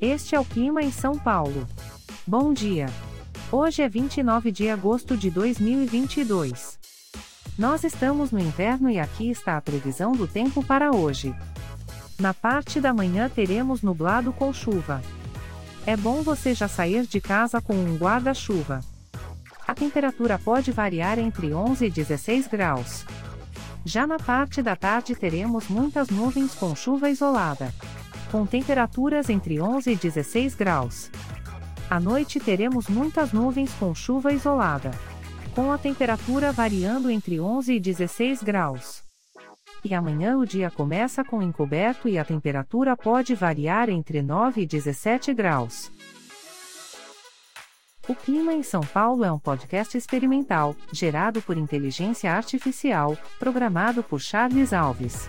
Este é o clima em São Paulo. Bom dia. Hoje é 29 de agosto de 2022. Nós estamos no inverno e aqui está a previsão do tempo para hoje. Na parte da manhã teremos nublado com chuva. É bom você já sair de casa com um guarda-chuva. A temperatura pode variar entre 11 e 16 graus. Já na parte da tarde teremos muitas nuvens com chuva isolada com temperaturas entre 11 e 16 graus. À noite teremos muitas nuvens com chuva isolada, com a temperatura variando entre 11 e 16 graus. E amanhã o dia começa com encoberto e a temperatura pode variar entre 9 e 17 graus. O Clima em São Paulo é um podcast experimental, gerado por inteligência artificial, programado por Charles Alves.